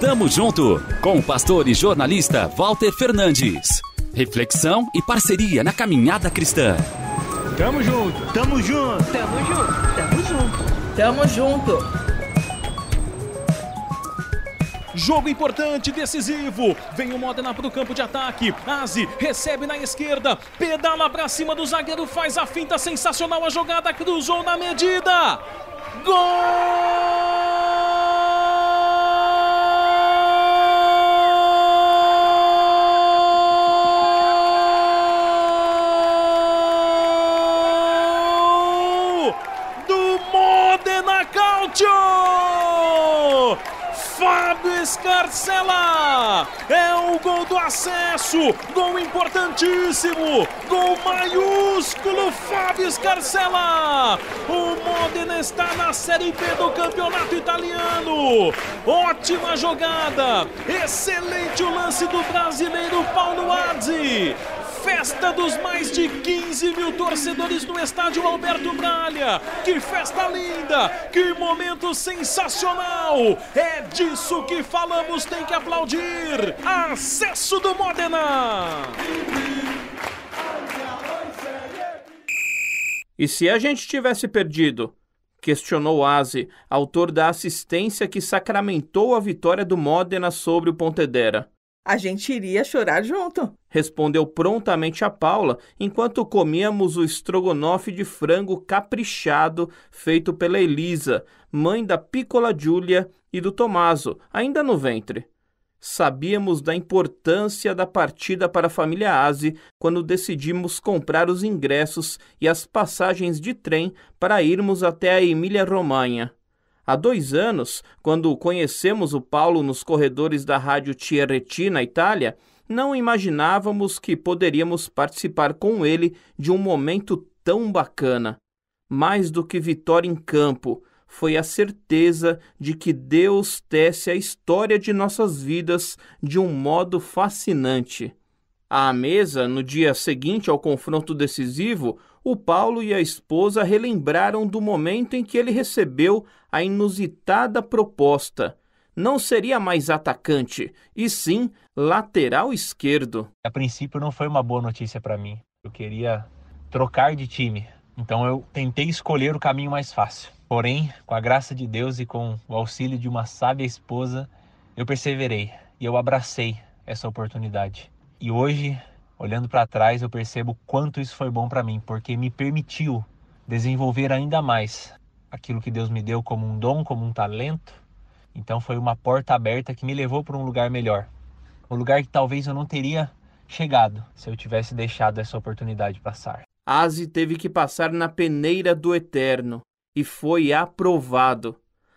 Tamo junto com o pastor e jornalista Walter Fernandes. Reflexão e parceria na caminhada cristã. Tamo junto, tamo junto, tamo junto, tamo junto, tamo junto. Jogo importante, decisivo. Vem o Modena para o campo de ataque. Aze recebe na esquerda. Pedala para cima do zagueiro. Faz a finta sensacional. A jogada cruzou na medida. Gol! Escarcela! É o gol do acesso! Gol importantíssimo! Gol maiúsculo, Fábio Escarcela! O Modena está na Série B do Campeonato Italiano! Ótima jogada! Excelente o lance do brasileiro Paulo Adzi! Festa dos mais de 15 mil torcedores no estádio Alberto Bralha. Que festa linda! Que momento sensacional! É disso que falamos, tem que aplaudir! Acesso do Modena! E se a gente tivesse perdido? Questionou Aze, autor da assistência que sacramentou a vitória do Modena sobre o Pontedera a gente iria chorar junto. Respondeu prontamente a Paula, enquanto comíamos o estrogonofe de frango caprichado feito pela Elisa, mãe da Piccola Giulia e do Tomaso, ainda no ventre. Sabíamos da importância da partida para a família Aze quando decidimos comprar os ingressos e as passagens de trem para irmos até a Emília-Romanha. Há dois anos, quando conhecemos o Paulo nos corredores da rádio Tierretti, na Itália, não imaginávamos que poderíamos participar com ele de um momento tão bacana. Mais do que vitória em campo, foi a certeza de que Deus tece a história de nossas vidas de um modo fascinante. À mesa, no dia seguinte ao confronto decisivo, o Paulo e a esposa relembraram do momento em que ele recebeu a inusitada proposta. Não seria mais atacante, e sim lateral esquerdo. A princípio não foi uma boa notícia para mim. Eu queria trocar de time, então eu tentei escolher o caminho mais fácil. Porém, com a graça de Deus e com o auxílio de uma sábia esposa, eu perseverei e eu abracei essa oportunidade. E hoje Olhando para trás, eu percebo quanto isso foi bom para mim, porque me permitiu desenvolver ainda mais aquilo que Deus me deu como um dom, como um talento. Então foi uma porta aberta que me levou para um lugar melhor. Um lugar que talvez eu não teria chegado se eu tivesse deixado essa oportunidade passar. Aze teve que passar na peneira do eterno e foi aprovado.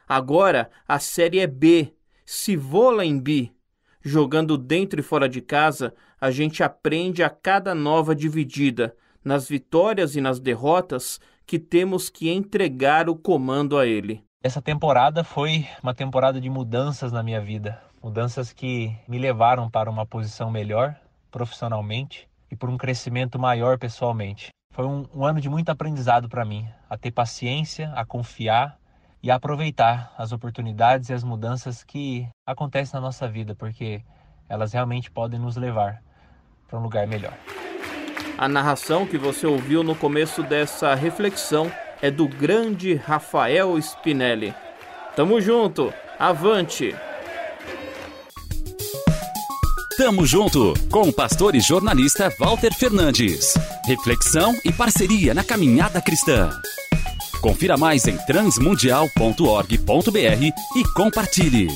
Agora a série é B, se vola em B. Jogando dentro e fora de casa, a gente aprende a cada nova dividida, nas vitórias e nas derrotas, que temos que entregar o comando a ele. Essa temporada foi uma temporada de mudanças na minha vida, mudanças que me levaram para uma posição melhor profissionalmente e por um crescimento maior pessoalmente. Foi um, um ano de muito aprendizado para mim, a ter paciência, a confiar e aproveitar as oportunidades e as mudanças que acontecem na nossa vida, porque elas realmente podem nos levar para um lugar melhor. A narração que você ouviu no começo dessa reflexão é do grande Rafael Spinelli. Tamo junto, avante! Tamo junto com o pastor e jornalista Walter Fernandes. Reflexão e parceria na caminhada cristã. Confira mais em transmundial.org.br e compartilhe.